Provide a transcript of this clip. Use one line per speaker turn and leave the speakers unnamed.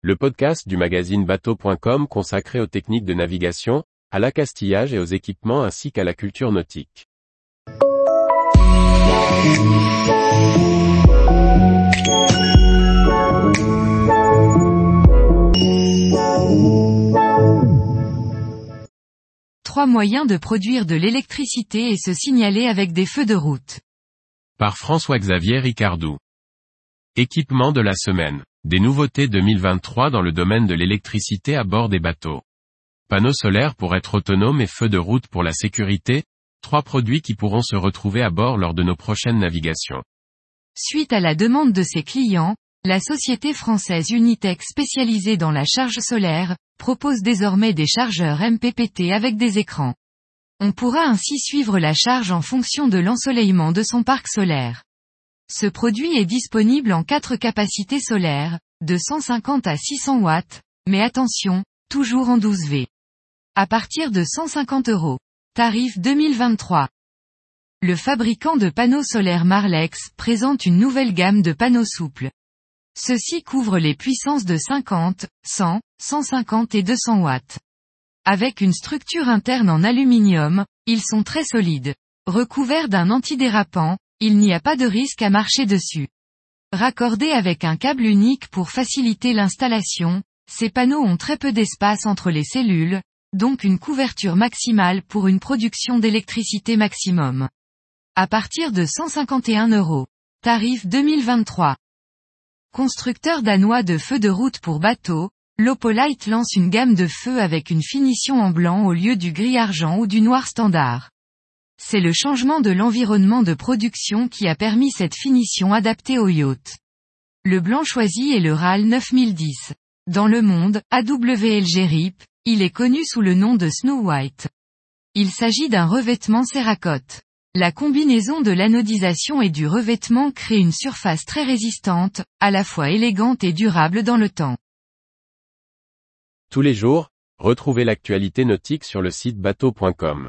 le podcast du magazine bateau.com consacré aux techniques de navigation, à l'accastillage et aux équipements ainsi qu'à la culture nautique.
Trois moyens de produire de l'électricité et se signaler avec des feux de route.
Par François-Xavier Ricardou. Équipement de la semaine. Des nouveautés 2023 dans le domaine de l'électricité à bord des bateaux. Panneaux solaires pour être autonomes et feux de route pour la sécurité, trois produits qui pourront se retrouver à bord lors de nos prochaines navigations.
Suite à la demande de ses clients, la société française Unitech spécialisée dans la charge solaire, propose désormais des chargeurs MPPT avec des écrans. On pourra ainsi suivre la charge en fonction de l'ensoleillement de son parc solaire. Ce produit est disponible en quatre capacités solaires, de 150 à 600 watts, mais attention, toujours en 12 V. À partir de 150 euros. Tarif 2023. Le fabricant de panneaux solaires Marlex présente une nouvelle gamme de panneaux souples. Ceux-ci couvrent les puissances de 50, 100, 150 et 200 watts. Avec une structure interne en aluminium, ils sont très solides. Recouverts d'un antidérapant, il n'y a pas de risque à marcher dessus. Raccordés avec un câble unique pour faciliter l'installation, ces panneaux ont très peu d'espace entre les cellules, donc une couverture maximale pour une production d'électricité maximum. À partir de 151 euros. Tarif 2023. Constructeur danois de feux de route pour bateaux, Lopolite lance une gamme de feux avec une finition en blanc au lieu du gris argent ou du noir standard. C'est le changement de l'environnement de production qui a permis cette finition adaptée au yacht. Le blanc choisi est le RAL 9010. Dans le monde, AWLG RIP, il est connu sous le nom de Snow White. Il s'agit d'un revêtement céracote. La combinaison de l'anodisation et du revêtement crée une surface très résistante, à la fois élégante et durable dans le temps.
Tous les jours, retrouvez l'actualité nautique sur le site bateau.com.